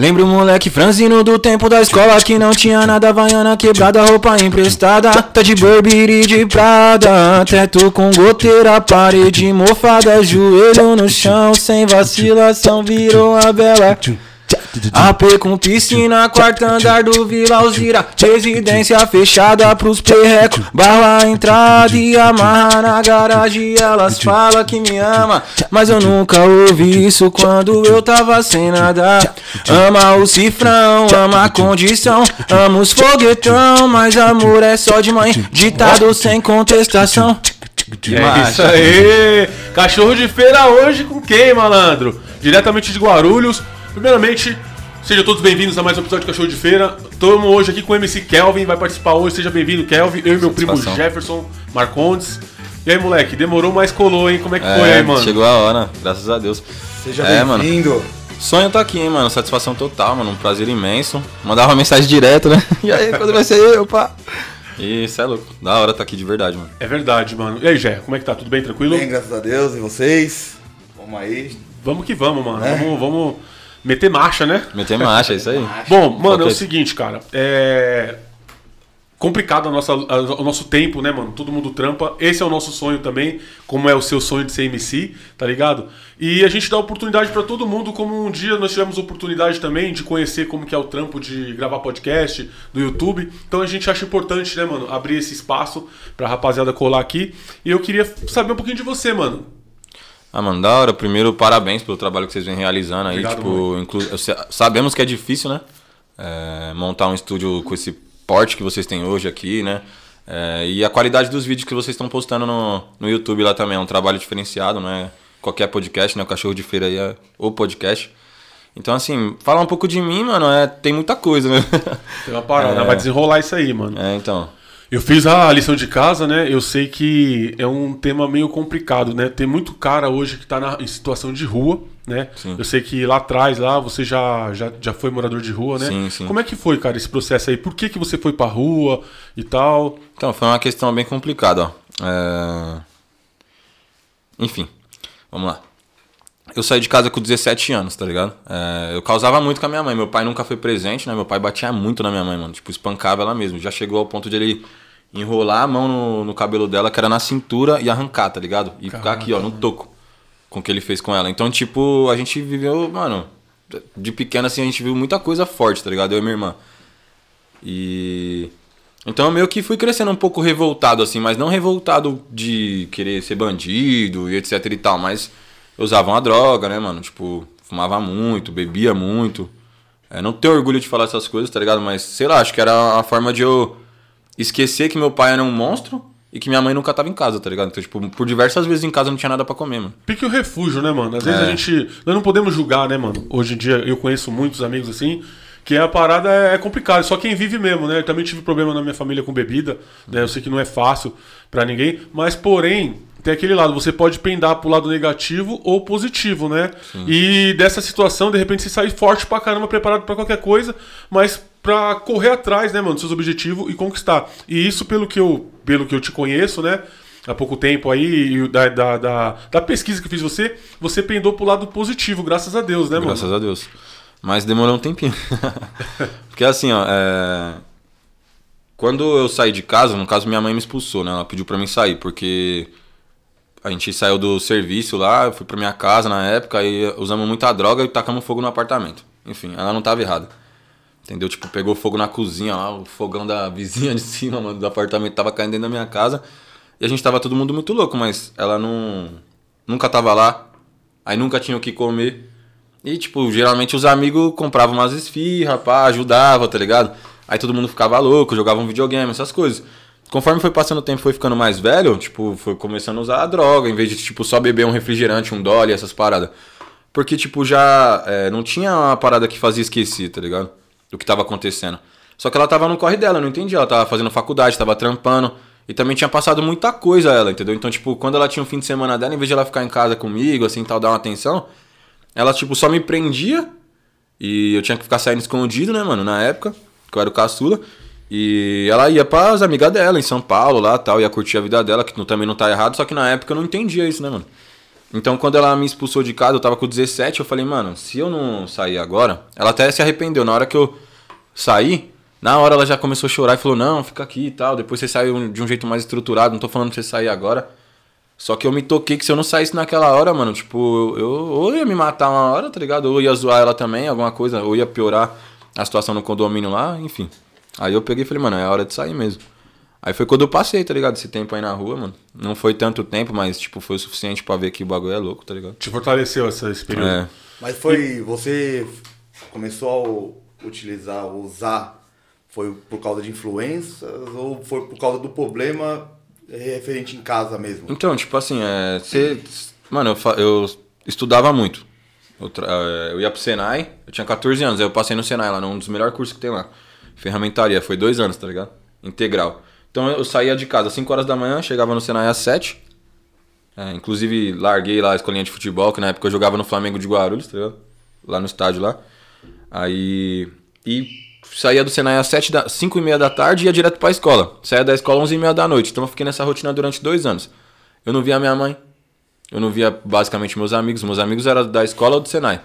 Lembro o moleque franzino do tempo da escola que não tinha nada, vaiana quebrada, roupa emprestada. Tá de Burberry de Prada, teto com goteira, parede mofada, joelho no chão, sem vacilação, virou a bela. AP com piscina, quarto andar do Vila Alzira Residência fechada pros perrecos Barra a entrada e amarra na garagem Elas falam que me ama Mas eu nunca ouvi isso quando eu tava sem nada Ama o cifrão, ama a condição Ama os foguetão Mas amor é só de mãe Ditado sem contestação É isso aí! Cachorro de feira hoje com quem, malandro? Diretamente de Guarulhos. Primeiramente, sejam todos bem-vindos a mais um episódio de Cachorro de Feira. Estamos hoje aqui com o MC Kelvin, vai participar hoje. Seja bem-vindo, Kelvin. Eu e meu primo Satisfação. Jefferson Marcondes. E aí, moleque, demorou, mas colou, hein? Como é que foi É, aí, mano? Chegou a hora, graças a Deus Seja É, mano. bem-vindo. Sonho tá aqui, hein, mano. Satisfação total, mano. Um prazer imenso. Mandava uma mensagem direto, né? E aí, quando vai ser eu, pá? E isso é louco. Da hora tá aqui de verdade, mano. É verdade, mano. E aí, Jé, como é que tá? Tudo bem, tranquilo? Bem, graças a Deus. E vocês? Vamos aí. Vamos que vamos, mano. É. Vamos, vamos meter marcha, né? Meter marcha, é isso aí. Bom, mano, é o seguinte, cara. É. Complicado a nossa, a- o nosso tempo, né, mano? Todo mundo trampa. Esse é o nosso sonho também, como é o seu sonho de ser MC, tá ligado? E a gente dá oportunidade pra todo mundo, como um dia nós tivemos oportunidade também de conhecer como que é o trampo de gravar podcast do YouTube. Então a gente acha importante, né, mano, abrir esse espaço pra rapaziada colar aqui. E eu queria saber um pouquinho de você, mano. Ah, mano, da hora. Primeiro, parabéns pelo trabalho que vocês vêm realizando aí. Obrigado, tipo, inclu... sabemos que é difícil, né? É, montar um estúdio com esse porte que vocês têm hoje aqui, né? É, e a qualidade dos vídeos que vocês estão postando no, no YouTube lá também é um trabalho diferenciado, não é qualquer podcast, né? O Cachorro de Feira aí é o podcast. Então, assim, falar um pouco de mim, mano, é, tem muita coisa, né? Tem uma parada, É. vai desenrolar isso aí, mano. É, então. Eu fiz a lição de casa, né? Eu sei que é um tema meio complicado, né? Tem muito cara hoje que tá na, em situação de rua, né? Sim. Eu sei que lá atrás, lá, você já, já, já foi morador de rua, né? Sim, sim. Como é que foi, cara, esse processo aí? Por que, que você foi pra rua e tal? Então, foi uma questão bem complicada, ó. É... Enfim, vamos lá. Eu saí de casa com 17 anos, tá ligado? É, eu causava muito com a minha mãe. Meu pai nunca foi presente, né? Meu pai batia muito na minha mãe, mano. Tipo, espancava ela mesmo. Já chegou ao ponto de ele enrolar a mão no, no cabelo dela, que era na cintura, e arrancar, tá ligado? E ficar aqui, ó, no toco. Com o que ele fez com ela. Então, tipo, a gente viveu, mano. De pequeno, assim, a gente viu muita coisa forte, tá ligado? Eu e minha irmã. E. Então eu meio que fui crescendo um pouco revoltado, assim, mas não revoltado de querer ser bandido e etc e tal, mas eu usava uma droga, né, mano? Tipo, fumava muito, bebia muito. É, não tenho orgulho de falar essas coisas, tá ligado? Mas, sei lá, acho que era a forma de eu esquecer que meu pai era um monstro e que minha mãe nunca tava em casa, tá ligado? Então, tipo, por diversas vezes em casa não tinha nada pra comer, mano. Pique o refúgio, né, mano? Às vezes É. a gente. Nós não podemos julgar, né, mano? Hoje em dia eu conheço muitos amigos assim. Que a parada é complicada, só quem vive mesmo, né? Eu também tive problema na minha família com bebida, né? Eu sei que não é fácil pra ninguém, mas porém, tem aquele lado, você pode pendar pro lado negativo ou positivo, né? E dessa situação, de repente, você sai forte pra caramba, preparado pra qualquer coisa, mas pra correr atrás, né, mano, dos seus objetivos e conquistar. E isso, pelo que eu, pelo que eu te conheço, né? há pouco tempo aí, da, da, da, da pesquisa que eu fiz você, você pendou pro lado positivo, graças a Deus, né, mano? Graças a Deus. Mas demorou um tempinho. Porque assim, ó, é... quando eu saí de casa, no caso minha mãe me expulsou, né? Ela pediu pra mim sair, porque a gente saiu do serviço lá, eu fui pra minha casa na época e usamos muita droga e tacamos fogo no apartamento. Enfim, ela não tava errada. Entendeu? Tipo, pegou fogo na cozinha lá, o fogão da vizinha de cima, mano, do apartamento tava caindo dentro da minha casa. E a gente tava todo mundo muito louco, mas ela não. Nunca tava lá. Aí nunca tinha o que comer. E, tipo, geralmente os amigos compravam umas esfirra, pá, ajudava, tá ligado? Aí todo mundo ficava louco, jogava um videogame, essas coisas. Conforme foi passando o tempo, foi ficando mais velho, tipo, foi começando a usar a droga, em vez de, tipo, só beber um refrigerante, um dolly, essas paradas. Porque, tipo, já é, não tinha uma parada que fazia esquecer, tá ligado? Do que tava acontecendo. Só que ela tava no corre dela, eu não entendi. Ela tava fazendo faculdade, tava trampando. E também tinha passado muita coisa ela, entendeu? Então, tipo, quando ela tinha um fim de semana dela, em vez de ela ficar em casa comigo, assim, tal, dar uma atenção, ela, tipo, só me prendia. E eu tinha que ficar saindo escondido, né, mano, na época, que eu era o caçula. E ela ia para as amigas dela em São Paulo lá tal, ia curtir a vida dela, que também não tá errado, só que na época eu não entendia isso, né, mano? Então, quando ela me expulsou de casa, eu tava com 17, eu falei, mano, se eu não sair agora. Ela até se arrependeu. Na hora que eu saí, na hora ela já começou a chorar e falou, não, fica aqui e tal. Depois você saiu de um jeito mais estruturado, não tô falando pra você sair agora. Só que eu me toquei que se eu não saísse naquela hora, mano, tipo, eu ou ia me matar uma hora, tá ligado? Ou ia zoar ela também, alguma coisa, ou ia piorar a situação no condomínio lá, enfim. Aí eu peguei e falei, mano, é hora de sair mesmo. Aí foi quando eu passei, tá ligado? Esse tempo aí na rua, mano. Não foi tanto tempo, mas, tipo, foi o suficiente pra ver que o bagulho é louco, tá ligado? Te fortaleceu essa, esse período. É. Mas foi. Você começou a utilizar, usar, foi por causa de influências ou foi por causa do problema referente em casa mesmo? Então, tipo assim, é. Você. Mano, eu, eu estudava muito. Eu, é, eu ia pro Senai, eu tinha 14 anos, aí eu passei no Senai lá, num dos melhores cursos que tem lá. Ferramentaria, foi dois anos, tá ligado? Integral. Então eu saía de casa às 5 horas da manhã, chegava no Senai às 7. É, inclusive, larguei lá a escolinha de futebol, que na época eu jogava no Flamengo de Guarulhos, tá? Lá no estádio lá. Aí. E saía do Senai às 7 da, 5 e meia da tarde e ia direto pra escola. Saía da escola às 11 e meia da noite. Então eu fiquei nessa rotina durante dois anos. Eu não via minha mãe. Eu não via basicamente meus amigos. Meus amigos eram da escola ou do Senai.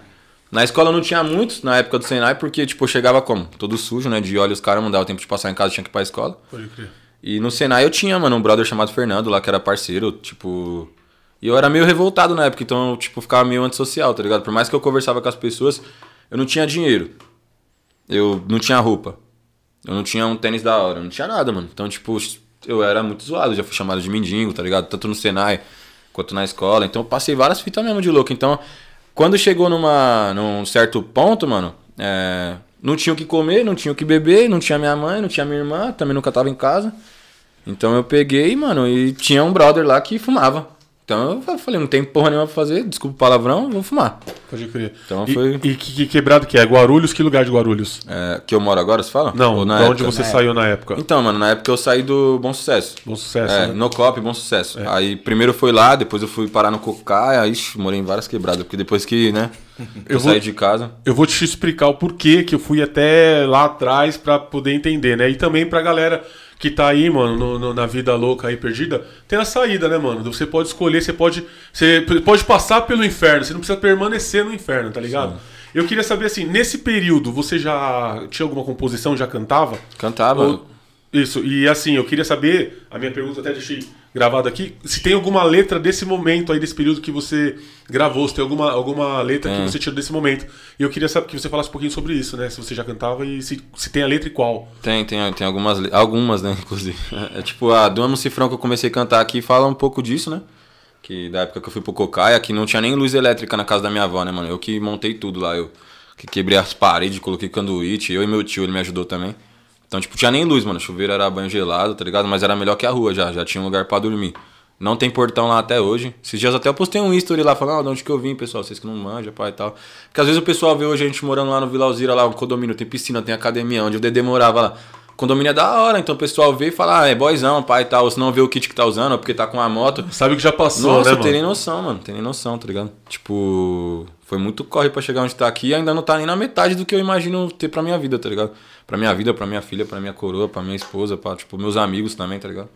Na escola não tinha muitos na época do Senai, porque, tipo, chegava como? Todo sujo, né? De olho os caras, não dava tempo de passar em casa, tinha que ir pra escola. Pode crer. E no Senai eu tinha, mano, um brother chamado Fernando lá, que era parceiro, tipo. E eu era meio revoltado na época, então eu, tipo, ficava meio antissocial, tá ligado? Por mais que eu conversava com as pessoas, eu não tinha dinheiro. Eu não tinha roupa. Eu não tinha um tênis da hora, eu não tinha nada, mano. Então, tipo, eu era muito zoado, já fui chamado de mendigo, tá ligado? Tanto no Senai quanto na escola. Então eu passei várias fitas mesmo de louco. Então, quando chegou numa, num certo ponto, mano, é, não tinha o que comer, não tinha o que beber, não tinha minha mãe, não tinha minha irmã, também nunca tava em casa. Então eu peguei, mano, e tinha um brother lá que fumava. Então eu falei, não tem porra nenhuma pra fazer, desculpa o palavrão, vou fumar. Pode crer. Então e, foi- E que, que quebrado que é? Guarulhos? Que lugar de Guarulhos? É, que eu moro agora, você fala? Não, Ou na onde época? você saiu na época? Então, mano, na época eu saí do Bom Sucesso. Bom sucesso, É, né? no COP, Bom Sucesso. Aí primeiro foi lá, depois eu fui parar no Cocaia, aí ixi, morei em várias quebradas, porque depois que, né, eu, Eu vou- saí de casa. Eu vou te explicar o porquê que eu fui até lá atrás pra poder entender, né? E também pra galera que tá aí, mano, no- no- na vida louca aí perdida, tem a saída, né, mano? Você pode escolher, você pode, você pode passar pelo inferno, você não precisa permanecer no inferno, tá ligado? Eu queria saber assim, nesse período você já tinha alguma composição, já cantava? Cantava. Ou- Isso, e assim, eu queria saber, a minha pergunta até deixei gravada aqui, se tem alguma letra desse momento aí, desse período que você gravou, se tem alguma, alguma letra que Tem. você tirou desse momento. E eu queria saber que você falasse um pouquinho sobre isso, né? Se você já cantava e se, se tem a letra e qual. Tem, tem, tem algumas, algumas, né, inclusive. É tipo, a Dama Cifrão que eu comecei a cantar aqui fala um pouco disso, né? Que da época que eu fui pro Cocaia, que não tinha nem luz elétrica na casa da minha avó, né, mano? Eu que montei tudo lá, eu que quebrei as paredes, coloquei canduíte, eu e meu tio, ele me ajudou também. Então, tipo, tinha nem luz, mano. Chuveiro era banho gelado, tá ligado? Mas era melhor que a rua já, já tinha um lugar pra dormir. Não tem portão lá até hoje. Esses dias até eu postei um history lá falando, ah, de onde que eu vim, pessoal, vocês que não manjam, pai e tal. Porque às vezes o pessoal vê hoje a gente morando lá no Vila Alzira, lá, um condomínio, tem piscina, tem academia, onde o Dedê morava lá. Condomínio é da hora, então o pessoal vê e fala, ah, é boyzão, pai e tal. Ou se não vê o kit que tá usando, ou porque tá com a moto. Sabe o que já passou, Nossa, né, eu tenho nem mano? noção, mano. Tem nem noção, tá ligado? Tipo, foi muito corre pra chegar onde tá aqui e ainda não tá nem na metade do que eu imagino ter pra minha vida, tá ligado? Pra minha vida, pra minha filha, pra minha coroa, pra minha esposa, pra, tipo, meus amigos também, tá ligado?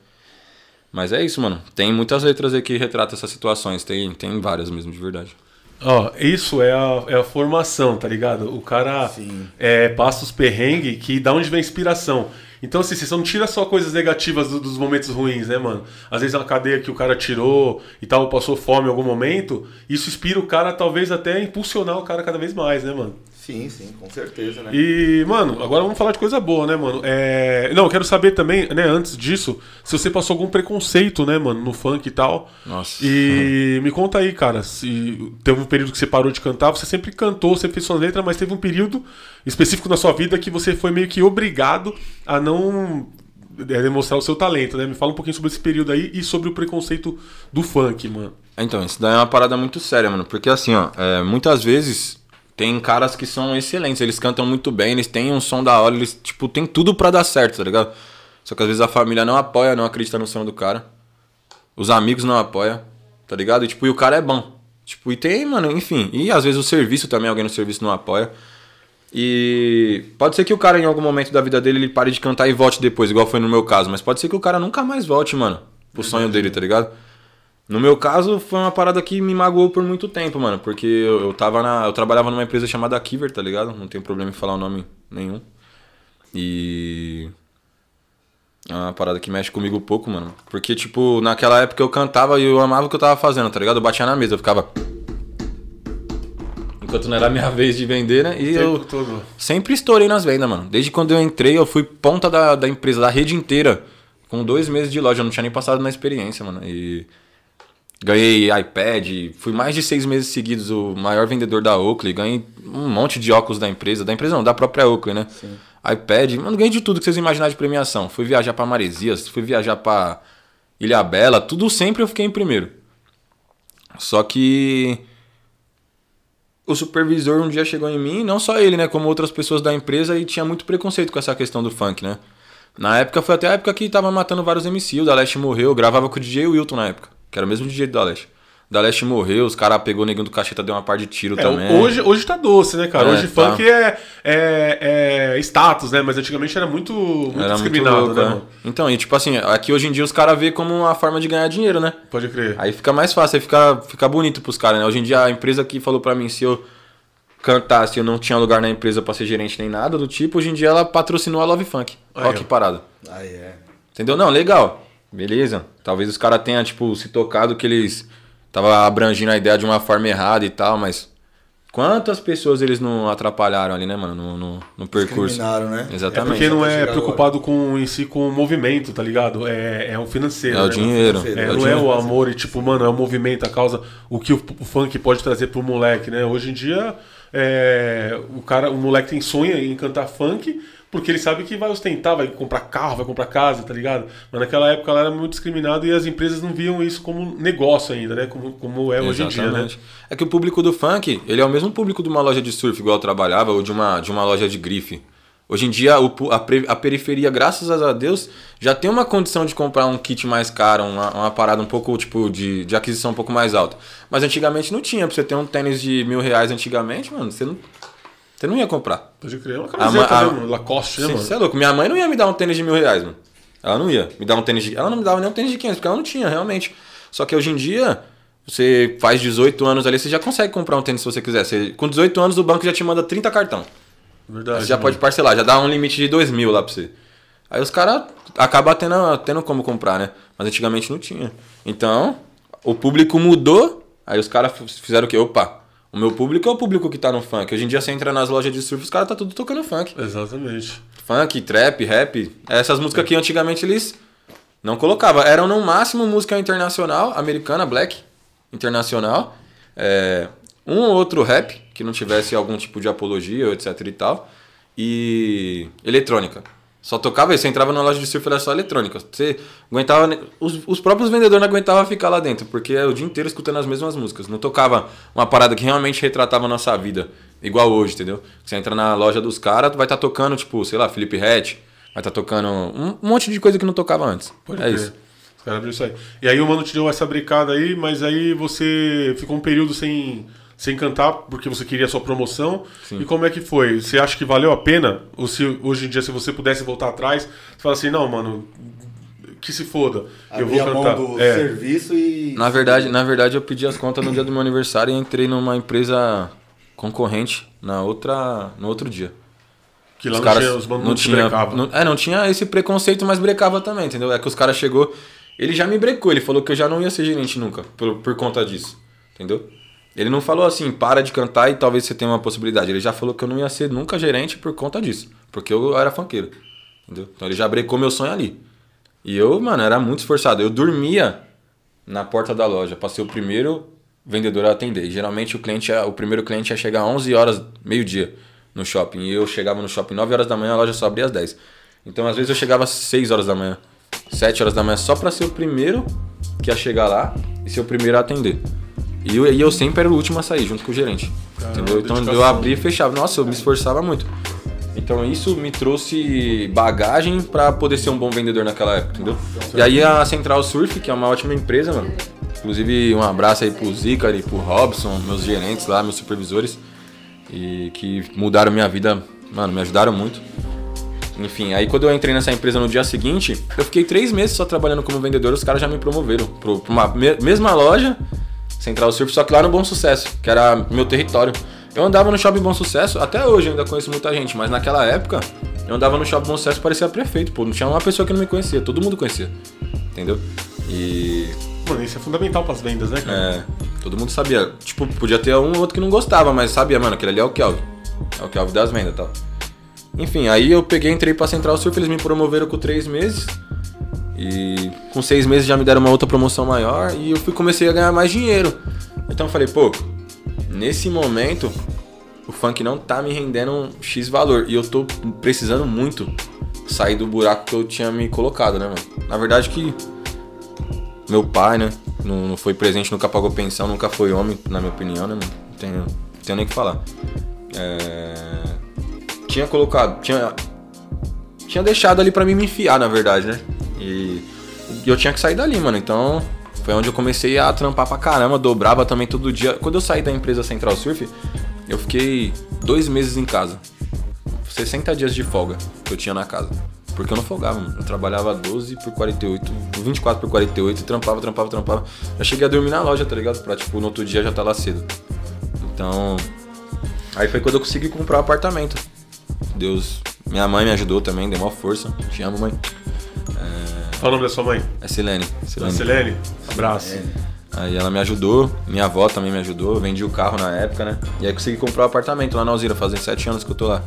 Mas é isso, mano. Tem muitas letras aí que retratam essas situações. Tem, tem várias mesmo, de verdade. Ó, isso é a, é a formação, tá ligado? O cara é, passa os perrengues que da onde vem a inspiração. Então, assim, você não tira só coisas negativas do- dos momentos ruins, né, mano? Às vezes é uma cadeia que o cara tirou e tal, passou fome em algum momento, isso inspira o cara, talvez até a impulsionar o cara cada vez mais, né, mano? Sim, sim, com certeza, né? E, mano, agora vamos falar de coisa boa, né, mano? É... Não, eu quero saber também, né, antes disso, se você passou algum preconceito, né, mano, no funk e tal. Nossa. E me conta aí, cara, se teve um período que você parou de cantar, você sempre cantou, sempre fez suas letras, mas teve um período específico na sua vida que você foi meio que obrigado a não é, demonstrar o seu talento, né? Me fala um pouquinho sobre esse período aí e sobre o preconceito do funk, mano. Então, isso daí é uma parada muito séria, mano. Porque assim, ó, é, muitas vezes tem caras que são excelentes, eles cantam muito bem, eles têm um som da hora, eles, tipo, tem tudo pra dar certo, tá ligado? Só que às vezes a família não apoia, não acredita no som do cara. Os amigos não apoiam, tá ligado? E tipo, e o cara é bom. Tipo, e tem, mano, enfim. E às vezes o serviço também, alguém no serviço não apoia. E pode ser que o cara em algum momento da vida dele ele pare de cantar e volte depois, igual foi no meu caso, mas pode ser que o cara nunca mais volte, mano, pro sonho dele, tá ligado? No meu caso, foi uma parada que me magoou por muito tempo, mano. Porque eu, eu tava na. Eu trabalhava numa empresa chamada Kiver, tá ligado? Não tem problema em falar o nome nenhum. E. É uma parada que mexe comigo pouco, mano. Porque, tipo, naquela época eu cantava e eu amava o que eu tava fazendo, tá ligado? Eu batia na mesa, eu ficava. Enquanto não era a minha vez de vender, né? E eu todo. sempre estourei nas vendas, mano. Desde quando eu entrei, eu fui ponta da, da empresa, da rede inteira. Com dois meses de loja, eu não tinha nem passado na experiência, mano. E ganhei iPad, fui mais de seis meses seguidos o maior vendedor da Oakley, ganhei um monte de óculos da empresa, da empresa não, da própria Oakley, né? iPad, mano, ganhei de tudo que vocês imaginarem de premiação. Fui viajar pra Maresias, fui viajar pra Ilha Bela, tudo sempre eu fiquei em primeiro. Só que o supervisor um dia chegou em mim, não só ele, né, como outras pessoas da empresa, e tinha muito preconceito com essa questão do funk, né? Na época foi até a época que tava matando vários MC, o da Leste morreu, eu gravava com o DJ Wilton na época, que era o mesmo DJ do da Leste. O da Leste morreu, os caras pegou o neguinho do cacheta, deu uma par de tiro É, também. hoje, hoje tá doce, né, cara? É, hoje tá. funk é, é, é status, né? Mas antigamente era muito, muito era muito discriminado, louco, né, né? mano? Então, e tipo assim, aqui hoje em dia os caras vê como uma forma de ganhar dinheiro, né? Pode crer. Aí fica mais fácil, aí fica, fica bonito pros caras, né? Hoje em dia a empresa que falou pra mim se eu cantasse, eu não tinha lugar na empresa pra ser gerente nem nada do tipo, hoje em dia ela patrocinou a Love Funk. Aí, Olha ó. que parada. Ah, é. Entendeu? Não, legal. Beleza. Talvez os caras tenham, tipo, se tocado que eles tava abrangindo a ideia de uma forma errada e tal, mas quantas pessoas eles não atrapalharam ali, né, mano, no, no, no percurso. Né? É Exatamente. porque não é preocupado com, em si com o movimento, tá ligado? É, é o financeiro. É o né, dinheiro. É, É não o é dinheiro. o amor e tipo, mano, é o movimento, a causa, o que o, o funk pode trazer pro moleque, né? Hoje em dia, é, o cara, o moleque tem sonho em cantar funk porque ele sabe que vai ostentar, vai comprar carro, vai comprar casa, tá ligado? Mas naquela época ela era muito discriminada e as empresas não viam isso como negócio ainda, né? Como, como é hoje em dia, né? Exatamente. É que o público do funk, ele é o mesmo público de uma loja de surf, igual eu trabalhava, ou de uma, de uma loja de grife. Hoje em dia, a periferia, graças a Deus, já tem uma condição de comprar um kit mais caro, uma, uma parada um pouco, tipo, de, de aquisição um pouco mais alta. Mas antigamente não tinha. Pra você ter um tênis de mil reais antigamente, mano, você não, você não ia comprar. Pode crer. É uma camiseta, A a- né, mano? Lacoste, né, mano? você é louco. Minha mãe não ia me dar um tênis de mil reais, mano. Ela não ia me dar um tênis de. Ela não me dava nem um tênis de 500, porque ela não tinha, realmente. Só que hoje em dia, você faz 18 anos ali, você já consegue comprar um tênis se você quiser. Você, com 18 anos, o banco já te manda 30 cartão. Verdade. Você já mano. pode parcelar, já dá um limite de 2 mil lá pra você. Aí os caras acabam tendo, tendo como comprar, né? Mas antigamente não tinha. Então, o público mudou, aí os caras fizeram o quê? Opa, o meu público é o público que tá no funk. Hoje em dia você entra nas lojas de surf, os caras tá tudo tocando funk. Exatamente. Funk, trap, rap. Essas músicas que antigamente eles não colocavam. Eram no máximo música internacional, americana, black, internacional. É, um ou outro rap, que não tivesse algum tipo de apologia, etc e tal. E eletrônica. Só tocava isso, você entrava na loja de surf, era só eletrônica. Você aguentava. Os, os próprios vendedores não aguentavam ficar lá dentro, porque é o dia inteiro escutando as mesmas músicas. Não tocava uma parada que realmente retratava a nossa vida, igual hoje, entendeu? Você entra na loja dos caras, vai estar tocando, tipo, sei lá, Felipe Hatch, vai estar tocando um, um monte de coisa que não tocava antes. Pode é crer. isso. Os caras abriram isso aí. E aí o mano te deu essa brincada aí, mas aí você ficou um período sem, sem cantar porque você queria a sua promoção. E como é que foi? Você acha que valeu a pena? Ou se hoje em dia, se você pudesse voltar atrás, você fala assim, não, mano, que se foda. Eu Abrir vou a cantar. mão do É. serviço e. Na verdade, na verdade, eu pedi as contas no dia do meu aniversário e entrei numa empresa concorrente na outra, no outro dia. Que lá os não caras tinha, os não não te tinha, não, é, não tinha esse preconceito, mas brecava também, entendeu? É que os caras chegou, ele já me brecou, ele falou que eu já não ia ser gerente nunca, por, por conta disso, entendeu? Ele não falou assim, para de cantar e talvez você tenha uma possibilidade. Ele já falou que eu não ia ser nunca gerente por conta disso, porque eu era funkeiro, entendeu? Então ele já brecou meu sonho ali. E eu, mano, era muito esforçado. Eu dormia na porta da loja pra ser o primeiro vendedor a atender. E geralmente o cliente, ia- o primeiro cliente ia chegar 11 horas, meio-dia, no shopping. E eu chegava no shopping 9 horas da manhã, a loja só abria às 10. Então às vezes eu chegava às 6 horas da manhã, 7 horas da manhã, só pra ser o primeiro que ia chegar lá e ser o primeiro a atender. E eu, e eu sempre era o último a sair, junto com o gerente. Caramba, entendeu? Então eu dedicação. abria e fechava. Nossa, eu me esforçava muito. Então isso me trouxe bagagem pra poder ser um bom vendedor naquela época, entendeu? E aí a Central Surf, que é uma ótima empresa, mano. Inclusive um abraço aí pro Zicari, pro Robson, meus gerentes lá, meus supervisores. E que mudaram minha vida, mano, me ajudaram muito. Enfim, aí quando eu entrei nessa empresa no dia seguinte, eu fiquei três meses só trabalhando como vendedor, os caras já me promoveram pra uma me mesma loja, Central Surf, só que lá no Bom Sucesso, que era meu território. Eu andava no Shopping Bom Sucesso, até hoje ainda conheço muita gente, mas naquela época eu andava no Shopping Bom Sucesso e parecia prefeito, pô, não tinha uma pessoa que não me conhecia, todo mundo conhecia, entendeu? E Mano, isso é fundamental pras vendas, né, cara? é, todo mundo sabia. Tipo, podia ter um ou outro que não gostava, mas sabia, mano, aquele ali é o Kelvin. É o Kelvin das vendas e tal. Enfim, aí eu peguei, entrei pra Central Surf, eles me promoveram com três meses. E com seis meses já me deram uma outra promoção maior e eu fui, comecei a ganhar mais dinheiro. Então eu falei, pô, nesse momento o funk não tá me rendendo um X valor. E eu tô precisando muito sair do buraco que eu tinha me colocado, né, mano? Na verdade que meu pai, né? Não, não foi presente, nunca pagou pensão, nunca foi homem, na minha opinião, né, mano? Não tenho, não tenho nem o que falar. É, Tinha colocado. Tinha. Tinha deixado ali pra mim me enfiar, na verdade, né? E, eu tinha que sair dali, mano. Então. Foi onde eu comecei a trampar pra caramba, dobrava também todo dia. Quando eu saí da empresa Central Surf, eu fiquei dois meses em casa. 60 dias de folga que eu tinha na casa. Porque eu não folgava, mano. Eu trabalhava 12 por 48, 24 por 48, e trampava, trampava, trampava. Já cheguei a dormir na loja, tá ligado? Pra, tipo, no outro dia já tá lá cedo. Então. Aí foi quando eu consegui comprar um apartamento. Deus. Minha mãe me ajudou também, deu uma força. Te amo, mãe. Qual o nome da sua mãe? É Silene. Silene. Silene? Abraço. Aí ela me ajudou, minha avó também me ajudou, eu vendi o carro na época, né? E aí consegui comprar um apartamento lá na Alzira, fazem sete anos que eu tô lá.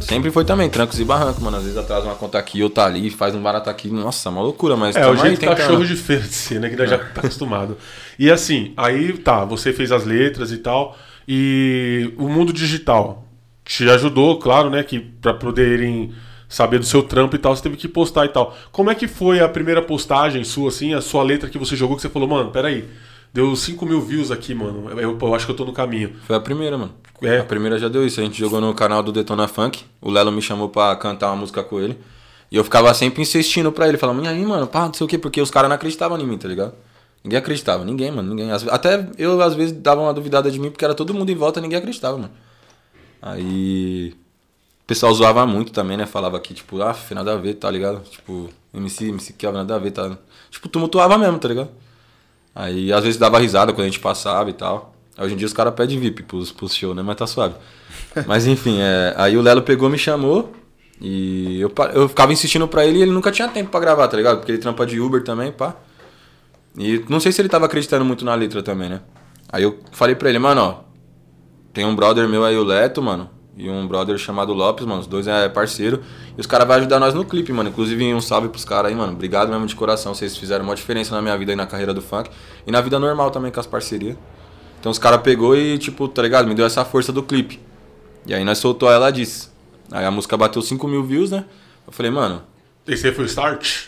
Sempre foi também, trancos e barrancos, mano. Às vezes atrasa uma conta aqui, outra ali, faz um barato aqui. Nossa, uma loucura, mas É, o jeito tentando. cachorro de feira de ser, né? Que nós já tá acostumado. E assim, aí tá, você fez as letras e tal. E o mundo digital te ajudou, claro, né? Que pra poderem saber do seu trampo e tal, você teve que postar e tal. Como é que foi a primeira postagem sua, assim, a sua letra que você jogou, que você falou, mano, peraí, deu 5 mil views aqui, mano. Eu, eu acho que eu tô no caminho. Foi a primeira, mano. É. A primeira já deu isso. A gente jogou no canal do Detona Funk. O Lelo me chamou pra cantar uma música com ele. E eu ficava sempre insistindo pra ele. Falando, e aí, mano, pá, não sei o quê. Porque os caras não acreditavam em mim, tá ligado? Ninguém acreditava. Ninguém, mano. Ninguém. Até eu, às vezes, dava uma duvidada de mim. Porque era todo mundo em volta ninguém acreditava, mano. Aí... O pessoal zoava muito também, né? Falava que, tipo, ah, nada a ver, tá ligado? Tipo, MC, MC Kelvin, nada a ver, tá... Tipo, tumultuava mesmo, tá ligado? Aí às vezes dava risada quando a gente passava e tal. Hoje em dia os caras pedem VIP pros, pros shows, né? Mas tá suave. Mas enfim, é, aí o Lelo pegou, me chamou. E eu, eu ficava insistindo pra ele e ele nunca tinha tempo pra gravar, tá ligado? Porque ele trampa de Uber também, pá. E não sei se ele tava acreditando muito na letra também, né? Aí eu falei pra ele, mano, ó. Tem um brother meu aí, o Leto, mano. E um brother chamado Lopes, mano. Os dois é parceiro. E os caras vão ajudar nós no clipe, mano. Inclusive, um salve pros caras aí, mano. Obrigado mesmo de coração. Vocês fizeram uma diferença na minha vida e na carreira do funk. E na vida normal também com as parcerias. Então os caras pegou e, tipo, tá ligado? Me deu essa força do clipe. E aí nós soltou ela disse. Aí a música bateu 5 mil views, né? Eu falei, mano, Esse aí foi o start?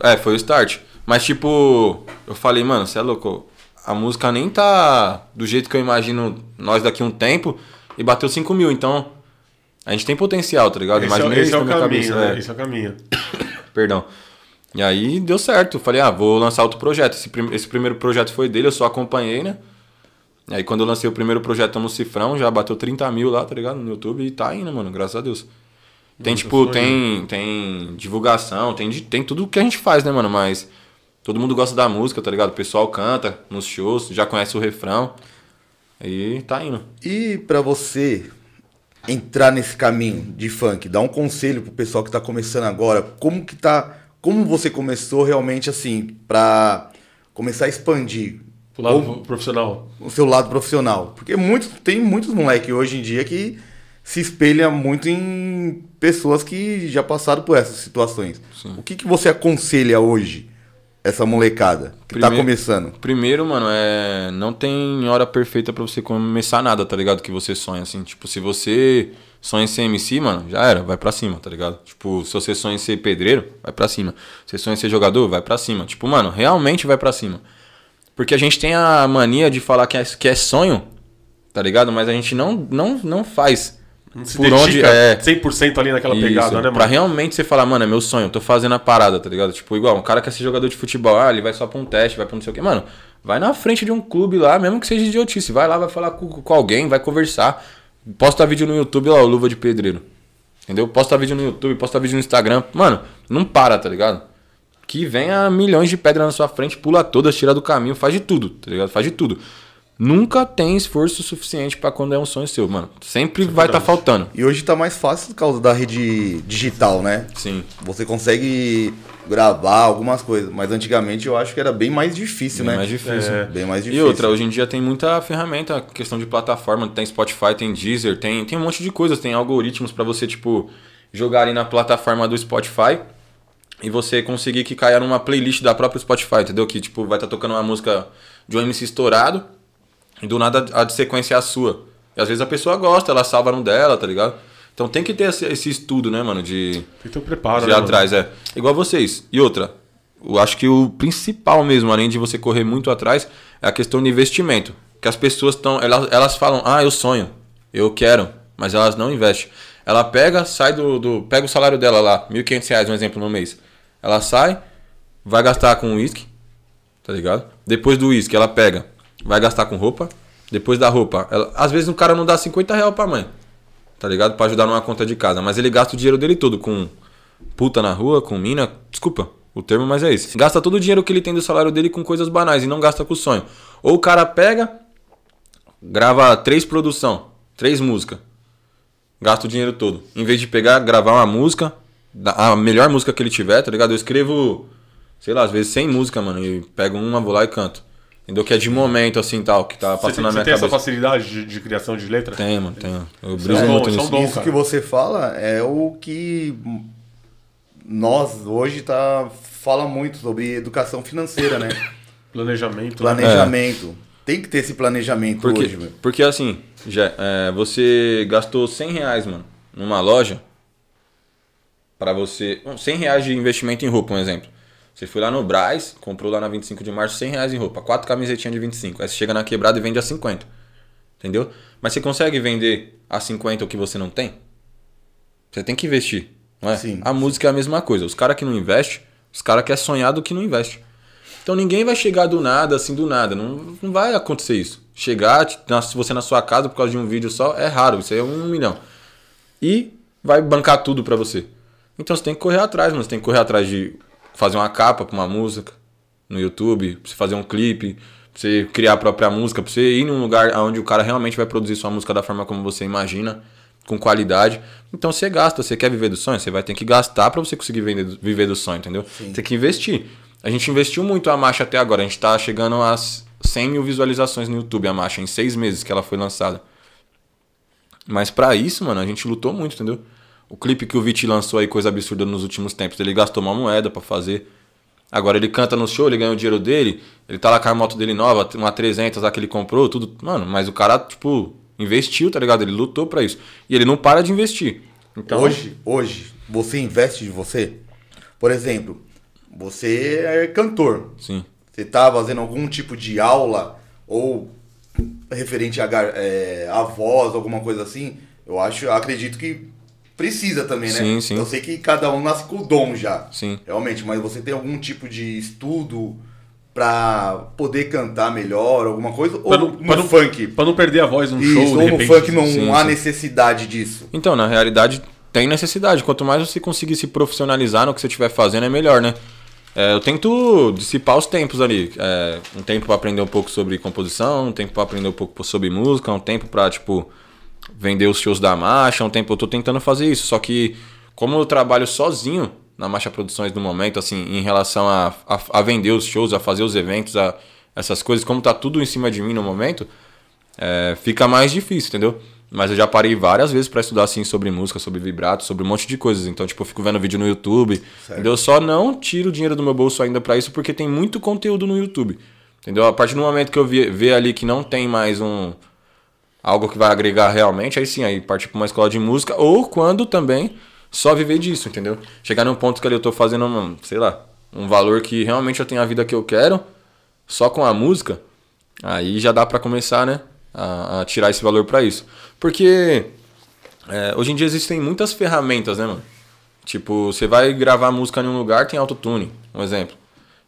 é, foi o start. Mas, tipo, eu falei, mano, você é louco. A música nem tá do jeito que eu imagino nós daqui a um tempo e bateu 5 mil. Então, a gente tem potencial, tá ligado? Esse, é, Imaginei esse é isso o caminho, cabeça. né? é. Esse é o caminho. Perdão. E aí deu certo. Falei, ah, vou lançar outro projeto. Esse, prim- esse primeiro projeto foi dele, eu só acompanhei, né? E aí quando eu lancei o primeiro projeto no Cifrão, já bateu 30 mil lá, tá ligado? No YouTube e tá indo, mano, graças a Deus. Tem, Nossa, tipo, tem, tem divulgação, tem, tem tudo que a gente faz, né, mano? Mas todo mundo gosta da música, tá ligado? O pessoal canta nos shows, já conhece o refrão. E tá indo. E pra você entrar nesse caminho de funk, dar um conselho pro pessoal que tá começando agora, como que tá, como você começou realmente assim pra começar a expandir Pro lado profissional. o seu lado profissional? Porque muitos tem muitos moleques hoje em dia que se espelham muito em pessoas que já passaram por essas situações. O que, que você aconselha hoje essa molecada que tá Primeiro- começando? Primeiro, mano, é. Não tem hora perfeita pra você começar nada, tá ligado? Que você sonha, assim. Tipo, se você sonha em ser MC, mano, já era, vai pra cima, tá ligado? Tipo, se você sonha em ser pedreiro, vai pra cima. Se você sonha em ser jogador, vai pra cima. Tipo, mano, realmente vai pra cima. Porque a gente tem a mania de falar que é, que é sonho, tá ligado? Mas a gente não, não, não faz. Não se Por onde é. 100% ali naquela Isso, pegada, né, Pra mano? realmente você falar, mano, é meu sonho, eu tô fazendo a parada, tá ligado? Tipo, igual, um cara quer ser jogador de futebol, ah, ele vai só pra um teste, vai pra não sei o quê. Mano, vai na frente de um clube lá, mesmo que seja idiotice. Vai lá, vai falar com, com alguém, vai conversar. Posta vídeo no YouTube lá, Luva de Pedreiro. Entendeu? Posta vídeo no YouTube, posta vídeo no Instagram. Mano, não para, tá ligado? Que venha milhões de pedras na sua frente, pula todas, tira do caminho, faz de tudo, tá ligado? Faz de tudo. Nunca tem esforço suficiente pra quando é um sonho seu, mano. Sempre vai estar tá faltando. E hoje tá mais fácil por causa da rede digital, né? Sim. Você consegue gravar algumas coisas, mas antigamente eu acho que era bem mais difícil, Bem né? mais difícil. É. Bem mais E difícil. outra, hoje em dia tem muita ferramenta, questão de plataforma, tem Spotify, tem Deezer, tem, tem um monte de coisas, tem algoritmos pra você, tipo, jogar ali na plataforma do Spotify e você conseguir que caia numa playlist da própria Spotify, entendeu? Que, tipo, vai estar tocando uma música de um MC estourado e do nada a de sequência é a sua. E às vezes a pessoa gosta, ela salva no dela, tá ligado? Então tem que ter esse, esse estudo, né, mano, de Tem que ter um preparo, de né? ir mano? atrás, é. Igual vocês. E outra, eu acho que o principal mesmo, além de você correr muito atrás, é a questão de investimento. Que as pessoas estão. Elas, elas falam, ah, eu sonho, eu quero, mas elas não investem. Ela pega, sai do. do pega o salário dela lá, 1.500 reais, um exemplo, no mês. Ela sai, vai gastar com uísque, tá ligado? Depois do uísque, ela pega, vai gastar com roupa. Depois da roupa, ela- às vezes o cara não dá 50 reais pra mãe, tá ligado? Pra ajudar numa conta de casa. Mas ele gasta o dinheiro dele todo com puta na rua, com mina. Desculpa o termo, mas é isso. Gasta todo o dinheiro que ele tem do salário dele com coisas banais e não gasta com o sonho. Ou o cara pega, grava três produção, três músicas. Gasta o dinheiro todo. Em vez de pegar, gravar uma música, a melhor música que ele tiver, tá ligado? Eu escrevo, sei lá, às vezes 100 músicas, mano, e pego uma, vou lá e canto. Entendeu? Que é de momento, assim, tal, que tá Você passando tem, na você minha tem essa cabeça. facilidade de, de criação de letra? Tem, mano, tem. Eu Isso briso é muito isso é um nisso. dom. Isso cara. que você fala é o que nós hoje tá fala muito sobre educação financeira, né? Planejamento. né? Planejamento. Tem que ter esse planejamento Porque, hoje, velho. porque assim, já, é, você gastou 100 reais, mano, numa loja, para você. um, 100 reais de investimento em roupa, um exemplo. Você foi lá no Braz, comprou lá na 25 de março 100 reais em roupa, quatro camisetinhas de 25. Aí você chega na quebrada e vende a 50. Entendeu? Mas você consegue vender a 50 o que você não tem? Você tem que investir. Não é? Sim. A música é a mesma coisa. Os caras que não investem, os caras que é sonhado que não investe. Então ninguém vai chegar do nada, assim, do nada. Não, não vai acontecer isso. Chegar, se você na sua casa por causa de um vídeo só, é raro. Isso aí é um milhão. E vai bancar tudo pra você. Então você tem que correr atrás, mano. Você tem que correr atrás de fazer uma capa pra uma música no YouTube, pra você fazer um clipe, pra você criar a própria música, pra você ir num lugar onde o cara realmente vai produzir sua música da forma como você imagina, com qualidade. Então você gasta, você quer viver do sonho, você vai ter que gastar pra você conseguir vender- viver do sonho, entendeu? Tem que investir. A gente investiu muito a marcha até agora, a gente tá chegando às 100 mil visualizações no YouTube, a marcha, em seis meses que ela foi lançada. Mas pra isso, mano, a gente lutou muito, entendeu? O clipe que o Vit lançou aí, coisa absurda nos últimos tempos, ele gastou uma moeda pra fazer. Agora ele canta no show, ele ganha o dinheiro dele, ele tá lá com a moto dele nova, uma 300 lá que ele comprou, tudo. Mano, mas o cara, tipo, investiu, tá ligado? Ele lutou pra isso. E ele não para de investir. Então, Hoje, hoje, você investe de você? Por exemplo, você é cantor. Sim. Você tá fazendo algum tipo de aula ou referente a, é, a voz, alguma coisa assim? Eu acho, acredito que precisa também, né? Sim, sim. Eu sei que cada um nasce com o dom já. Sim. Realmente, mas você tem algum tipo de estudo pra poder cantar melhor, alguma coisa? Pra ou não, no não- funk? pra não perder a voz num Isso, show, de ou no repente. funk não Sim, há sim. necessidade disso. Então, na realidade, tem necessidade. Quanto mais você conseguir se profissionalizar no que você estiver fazendo, é melhor, né? É, eu tento dissipar os tempos ali. É, um tempo para aprender um pouco sobre composição, um tempo para aprender um pouco sobre música, um tempo para tipo vender os shows da marcha, um tempo eu tô tentando fazer isso. Só que como eu trabalho sozinho na Marcha Produções no momento, assim, em relação a, a, a vender os shows, a fazer os eventos, a essas coisas, como tá tudo em cima de mim no momento, é, fica mais difícil, entendeu? Mas eu já parei várias vezes pra estudar assim sobre música, sobre vibrato, sobre um monte de coisas. Então, tipo, eu fico vendo vídeo no YouTube. Entendeu? Eu só não tiro o dinheiro do meu bolso ainda pra isso porque tem muito conteúdo no YouTube. Entendeu? A partir do momento que eu ver ali que não tem mais um algo que vai agregar realmente, aí sim, aí partir pra uma escola de música ou quando também só viver disso, entendeu? Chegar num ponto que ali eu tô fazendo, sei lá, um valor que realmente eu tenho a vida que eu quero, só com a música, aí já dá pra começar, né? A, a tirar esse valor pra isso. Porque é, hoje em dia existem muitas ferramentas, né, mano? Tipo, você vai gravar música em um lugar, tem autotune, um exemplo.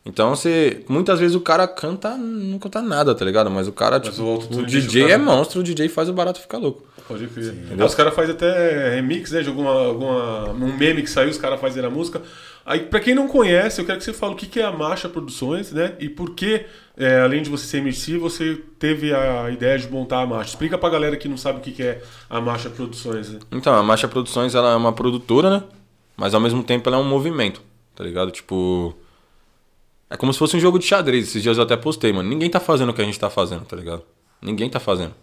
Então você. Muitas vezes o cara canta, não canta nada, tá ligado? Mas o cara, tipo, o autotune o deixa o DJ cara- é monstro, o DJ faz o barato ficar louco. Pode crer. Ah, os caras fazem até remix, né? De alguma, alguma, um meme que saiu, os caras fazem a música. Aí, pra quem não conhece, eu quero que você fale o que que é a Marcha Produções, né? E por que, é, além de você ser MC, você teve a ideia de montar a Marcha. Explica pra galera que não sabe o que que é a Marcha Produções, né? Então, a Marcha Produções ela é uma produtora, né? Mas ao mesmo tempo ela é um movimento, tá ligado? Tipo. É como se fosse um jogo de xadrez. Esses dias eu até postei, mano. Ninguém tá fazendo o que a gente tá fazendo, tá ligado? Ninguém tá fazendo.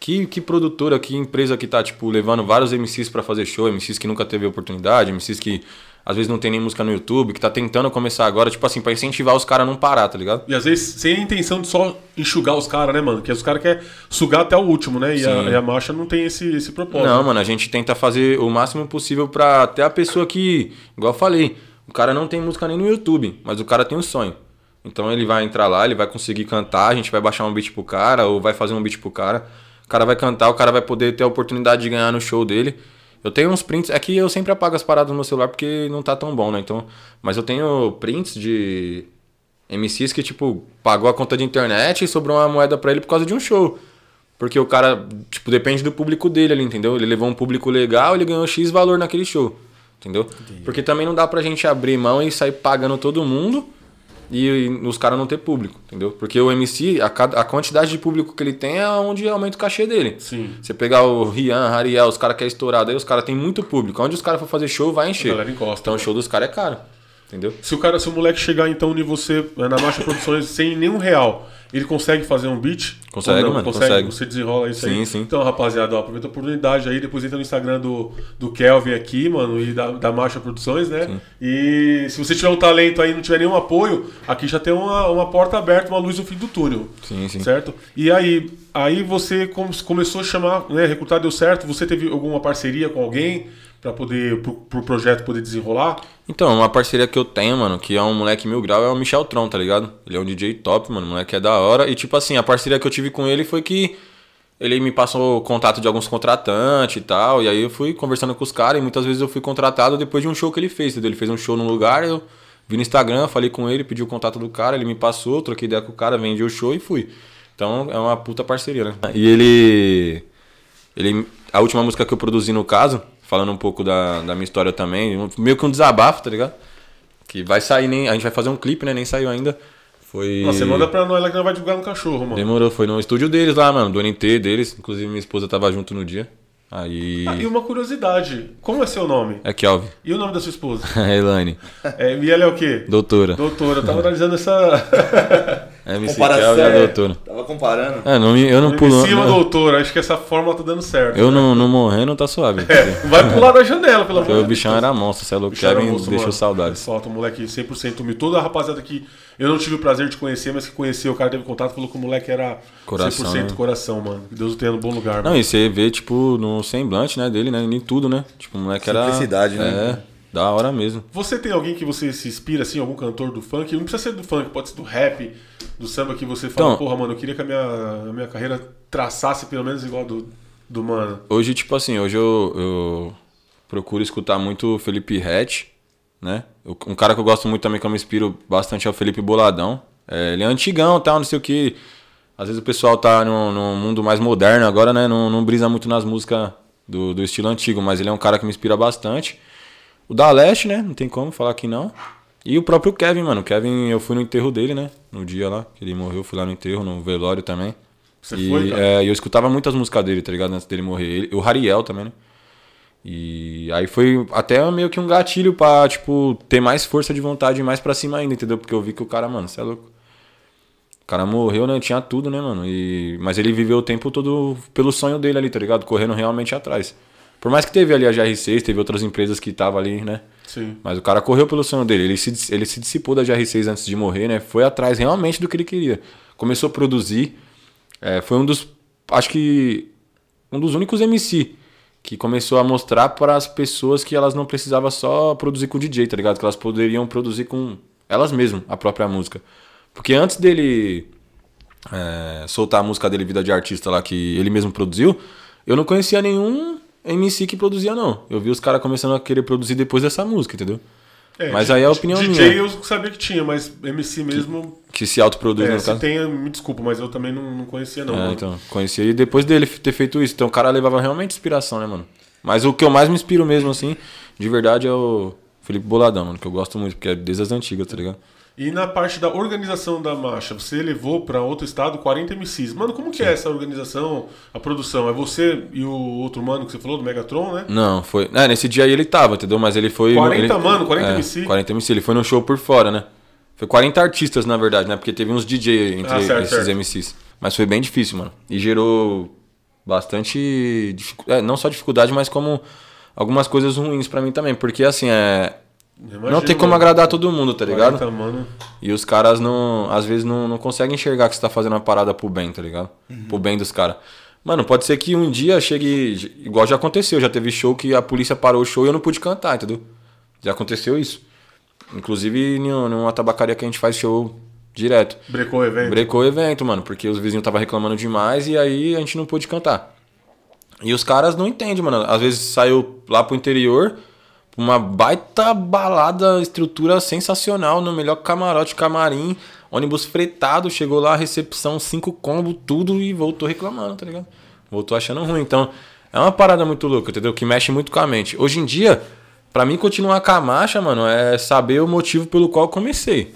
Que, que produtora, que empresa que tá, tipo, levando vários MCs pra fazer show, MCs que nunca teve oportunidade, MCs que às vezes não tem nem música no YouTube, que tá tentando começar agora, tipo assim, pra incentivar os caras a não parar, tá ligado? E às vezes sem a intenção de só enxugar os caras, né, mano? Que os caras querem sugar até o último, né? E a, e a marcha não tem esse, esse propósito. Não, mano, a gente tenta fazer o máximo possível pra até a pessoa que, igual eu falei, o cara não tem música nem no YouTube, mas o cara tem um sonho. Então ele vai entrar lá, ele vai conseguir cantar, a gente vai baixar um beat pro cara, ou vai fazer um beat pro cara. O cara vai cantar, o cara vai poder ter a oportunidade de ganhar no show dele. Eu tenho uns prints, é que eu sempre apago as paradas no meu celular porque não tá tão bom, né? Então, mas eu tenho prints de MCs que, tipo, pagou a conta de internet e sobrou uma moeda pra ele por causa de um show. Porque o cara, tipo, depende do público dele ali, entendeu? Ele levou um público legal, ele ganhou X valor naquele show. Entendeu? Porque também não dá pra gente abrir mão e sair pagando todo mundo e, e os caras não ter público, entendeu? Porque o MC, a, cada- a quantidade de público que ele tem é onde aumenta o cachê dele. Sim. Você pegar o Rian, Ariel, os caras que é estourado aí, os caras têm muito público. Onde os caras for fazer show, vai encher. A galera encosta. Então o show dos caras é caro. Entendeu? Se o cara, se o moleque chegar então em você eh, na Marcha Produções sem nenhum real, ele consegue fazer um beat? Consegue, não? mano, consegue. Você desenrola isso aí. Sim, sim. Então, rapaziada, ó, aproveita a oportunidade aí, depois entra no Instagram do, do Kelvin aqui, mano, e da, da Marcha Produções, né? E se você tiver um talento aí e não tiver nenhum apoio, aqui já tem uma, uma porta aberta, uma luz no fim do túnel. Sim, sim. Certo? E aí, aí você com- começou a chamar, né? Recrutar deu certo. Você teve alguma parceria com alguém para poder pro, pro projeto poder desenrolar? Então, uma parceria que eu tenho, mano, que é um moleque mil grau, é o Michel Tron, tá ligado? Ele é um DJ top, mano, o moleque é da hora. E tipo assim, a parceria que eu tive com ele foi que ele me passou o contato de alguns contratantes e tal. E aí eu fui conversando com os caras e muitas vezes eu fui contratado depois de um show que ele fez, entendeu? Ele fez um show num lugar, eu vi no Instagram, falei com ele, pedi o contato do cara, ele me passou, troquei ideia com o cara, vendi o show e fui. Então é uma puta parceria, né? E ele. Ele, a última música que eu produzi no caso, falando um pouco da, da minha história também, meio que um desabafo, tá ligado? Que vai sair, nem, a gente vai fazer um clipe, né? Nem saiu ainda. Foi. Nossa, você manda pra nós lá que nós vai divulgar no cachorro, mano. Demorou, foi no estúdio deles lá, mano, do NT deles. Inclusive minha esposa tava junto no dia. Aí. Ah, e uma curiosidade, como é seu nome? É Kelvin. E o nome da sua esposa? Elaine. É, e ela é o quê? Doutora. Doutora, eu tava analisando essa. MC Comparação. Kelvin é a doutora. Tava comparando. É, não, eu não pulo. em cima, não- doutora, acho que essa fórmula tá dando certo. eu não, não morrendo, tá suave. É, vai pular da janela, pelo amor de o Deus. bichão era monstro, você é louco. Kevin monstro, deixou mano. saudades. Solta, moleque 100% humilde. Toda a rapaziada que eu não tive o prazer de conhecer, mas que conheceu, o cara teve contato, falou que o moleque era Coração, 100% né? coração, mano. Que Deus o tenha no bom lugar, Não, mano. e você vê, tipo, no semblante, né, dele, né? Em tudo, né? Tipo, o moleque era. Simplicidade, né? É, da hora mesmo. Você tem alguém que você se inspira, assim, algum cantor do funk? Não precisa ser do funk, pode ser do rap, do samba, que você fala, Então- porra, mano, eu queria que a minha, a minha carreira traçasse pelo menos igual a do, do mano. Hoje, tipo assim, hoje eu, eu procuro escutar muito o Felipe Rett, né? Um cara que eu gosto muito também, que eu me inspiro bastante, é o Felipe Boladão. É, ele é antigão tal, não sei o que. Às vezes o pessoal tá num, num mundo mais moderno agora, né? Não, não brisa muito nas músicas do, do estilo antigo, mas ele é um cara que me inspira bastante. O da Leste, né? Não tem como falar que não. E o próprio Kevin, mano. O Kevin, eu fui no enterro dele, né? No dia lá, que ele morreu, fui lá no enterro, no velório também. Você e, foi, cara? é, eu escutava muitas músicas dele, tá ligado? Antes dele morrer. Ele- o Hariel também, né? E aí foi até meio que um gatilho pra, tipo, ter mais força de vontade e mais pra cima ainda, entendeu? Porque eu vi que o cara, mano, você é louco. O cara morreu, né? Tinha tudo, né, mano? E... Mas ele viveu o tempo todo pelo sonho dele ali, tá ligado? Correndo realmente atrás. Por mais que teve ali a GR6, teve outras empresas que estavam ali, né? Sim. Mas o cara correu pelo sonho dele. Ele se, ele se dissipou da GR6 antes de morrer, né? Foi atrás realmente do que ele queria. Começou a produzir. É, foi um dos. Acho que. Um dos únicos MC que começou a mostrar para as pessoas que elas não precisavam só produzir com o DJ, tá ligado? Que elas poderiam produzir com elas mesmas a própria música. Porque antes dele é, soltar a música dele, Vida de Artista, lá que ele mesmo produziu, eu não conhecia nenhum MC que produzia, não. Eu vi os caras começando a querer produzir depois dessa música, entendeu? É, mas aí é a opinião DJ minha. eu sabia que tinha, mas MC mesmo. Que se autoproduz, É, no se caso. tem, me desculpa, mas eu também não, não conhecia, não. É, então, conheci ele depois dele ter feito isso. Então o cara levava realmente inspiração, né, mano? Mas o que eu mais me inspiro mesmo, assim, de verdade, é o Felipe Boladão, mano, que eu gosto muito, porque é desde as antigas, tá ligado? E na parte da organização da marcha, você levou pra outro estado 40 MCs. Mano, como que é essa organização, a produção? É você e o outro mano que você falou, do Megatron, né? Não, foi. É, nesse dia aí ele tava, entendeu? Mas ele foi. 40 ele, mano, 40 é, MC? 40 MC. Ele foi no show por fora, né? Foi 40 artistas, na verdade, né? Porque teve uns DJ entre Ah, certo, esses certo. MCs. Mas foi bem difícil, mano. E gerou bastante. é, não só dificuldade, mas como algumas coisas ruins pra mim também. Porque assim, é. Não tem como mano. agradar todo mundo, tá ligado? 40, mano. E os caras não, às vezes não, não conseguem enxergar que você tá fazendo uma parada pro bem, tá ligado? Pro bem dos caras. Mano, pode ser que um dia chegue. Igual já aconteceu, já teve show que a polícia parou o show e eu não pude cantar, entendeu? Já aconteceu isso. Inclusive em um- numa tabacaria que a gente faz show direto. Brecou o evento. Brecou o evento, mano, porque os vizinhos estavam reclamando demais e aí a gente não pôde cantar. E os caras não entendem, mano. Às vezes saiu lá pro interior, uma baita balada, estrutura sensacional, no melhor camarote, camarim, ônibus fretado, chegou lá, recepção, cinco combo, tudo e voltou reclamando, tá ligado? Voltou achando ruim. Então, é uma parada muito louca, entendeu? Que mexe muito com a mente. Hoje em dia, pra mim continuar com a marcha, mano, é saber o motivo pelo qual comecei.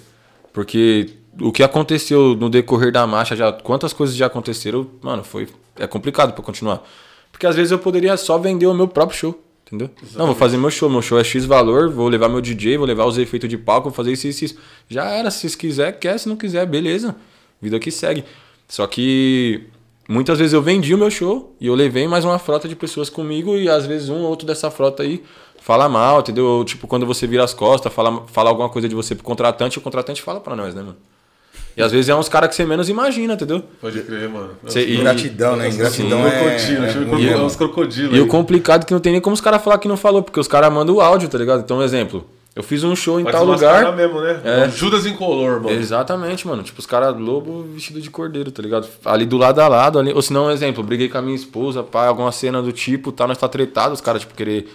Porque o que aconteceu no decorrer da marcha, já quantas coisas já aconteceram, mano, foi é complicado pra continuar. Porque às vezes eu poderia só vender o meu próprio show, entendeu? Não, vou fazer meu show, meu show é X valor, vou levar meu DJ, vou levar os efeitos de palco, vou fazer isso, isso, isso. Já era, se quiser, quer, se não quiser, beleza. Vida que segue. Só que muitas vezes eu vendi o meu show e eu levei mais uma frota de pessoas comigo e às vezes um ou outro dessa frota aí fala mal, entendeu? Ou, tipo, quando você vira as costas, fala, fala alguma coisa de você pro contratante, o contratante fala pra nós, né, mano? E às vezes é uns caras que você menos imagina, entendeu? Pode crer, mano. Cê- e- Ingratidão, né? Ingratidão é, crocodilo, é chama ruim, de mano. uns crocodilos. E o complicado é que não tem nem como os caras falar que não falou, porque os caras mandam o áudio, tá ligado? Então, um exemplo, eu fiz um show em Pra tal lugar. mesmo, né? É. Judas incolor, mano. Exatamente, mano. Tipo, os caras lobo vestido de cordeiro, tá ligado? Ali do lado a lado, ali. Ou se não, um exemplo, briguei com a minha esposa, pá, alguma cena do tipo, tá, nós tá tretado, os caras, tipo, querer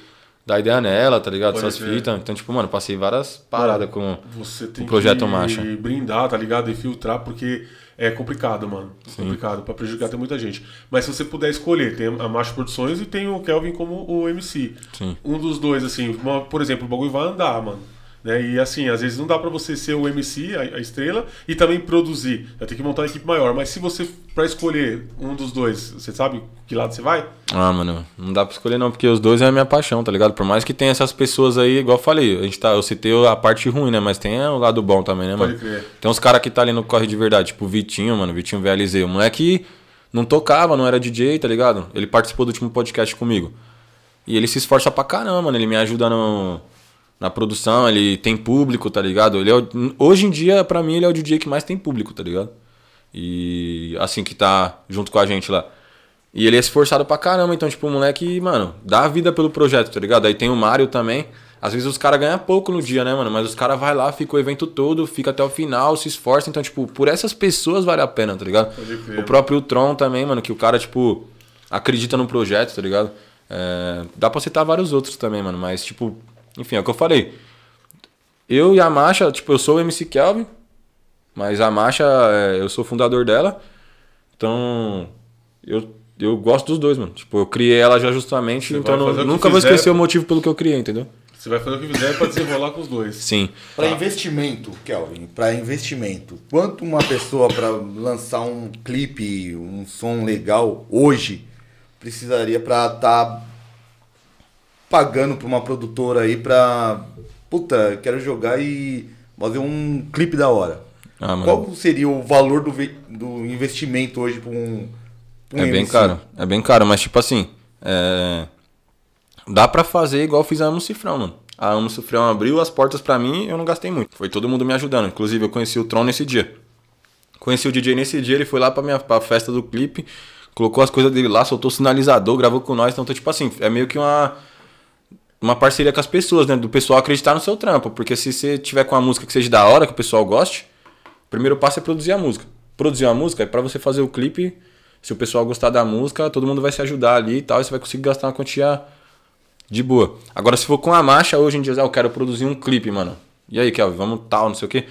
dar ideia nela, tá ligado? Pode Essas fitas. Então, tipo, mano, passei várias paradas com. Você tem O projeto que Marcha. brindar, tá ligado? E filtrar, porque é complicado, mano. É complicado. Pra prejudicar tem muita gente. Mas se você puder escolher, tem a Marcha Produções e tem o Kelvin como o MC. Sim. Um dos dois, assim, por exemplo, o bagulho vai andar, mano. Né? E assim, às vezes não dá pra você ser o MC, a, a estrela, e também produzir. Vai ter que montar uma equipe maior. Mas se você, pra escolher um dos dois, você sabe que lado você vai? Ah, mano, não dá pra escolher não, porque os dois é a minha paixão, tá ligado? Por mais que tenha essas pessoas aí, igual eu falei, a gente tá, eu citei a parte ruim, né? Mas tem o lado bom também, né, Pode mano? crer. Tem uns caras que tá ali no corre de verdade, tipo o Vitinho, mano, Vitinho VLZ. O moleque não tocava, não era DJ, tá ligado? Ele participou do último podcast comigo. E ele se esforça pra caramba, mano. Ele me ajuda no, na produção, ele tem público, tá ligado? Ele é hoje em dia, pra mim, ele é o DJ que mais tem público, tá ligado? E assim, que tá junto com a gente lá. E ele é esforçado pra caramba, então, tipo, o moleque, mano, dá a vida pelo projeto, tá ligado? Aí tem o Mário também. Às vezes os caras ganham pouco no dia, né, mano? Mas os caras vai lá, fica o evento todo, fica até o final, se esforça. Então, tipo, por essas pessoas vale a pena, tá ligado? O próprio Tron também, mano, que o cara, tipo, acredita no projeto, tá ligado? É, dá pra citar vários outros também, mano. Mas, tipo, enfim, é o que eu falei. Eu e a Marcha, tipo, eu sou o MC Kelvin, mas a Marcha, é, eu sou o fundador dela. Então, eu, eu gosto dos dois, mano. Tipo, eu criei ela já justamente, Você então não- nunca vou fizer esquecer o motivo pelo que eu criei, entendeu? Você vai fazer o que fizer pra desenrolar com os dois. Sim. Para investimento, Kelvin, para investimento, quanto uma pessoa para lançar um clipe, um som legal hoje precisaria para estar pagando para uma produtora aí para puta, quero jogar e fazer um clipe da hora. Ah. Qual seria o valor do, do investimento hoje para um, pra um É bem MC? caro, é bem caro, mas tipo assim, é... dá pra fazer igual eu fiz a Amo Cifrão, mano. A Amo Cifrão abriu as portas pra mim e eu não gastei muito. Foi todo mundo me ajudando. Inclusive, eu conheci o Tron nesse dia. Conheci o DJ nesse dia, ele foi lá pra minha pra festa do clipe, colocou as coisas dele lá, soltou o sinalizador, gravou com nós. Então, tô, tipo assim, é meio que uma uma parceria com as pessoas, né? Do pessoal acreditar no seu trampo. Porque se você tiver com uma música que seja da hora, que o pessoal goste, o primeiro passo é produzir a música. Produzir uma música é pra você fazer o clipe. Se o pessoal gostar da música, todo mundo vai se ajudar ali e tal. E você vai conseguir gastar uma quantia de boa. Agora, se for com a marcha, hoje em dia, ah, eu quero produzir um clipe, mano. E aí, Kelvin, vamos tal, não sei o quê.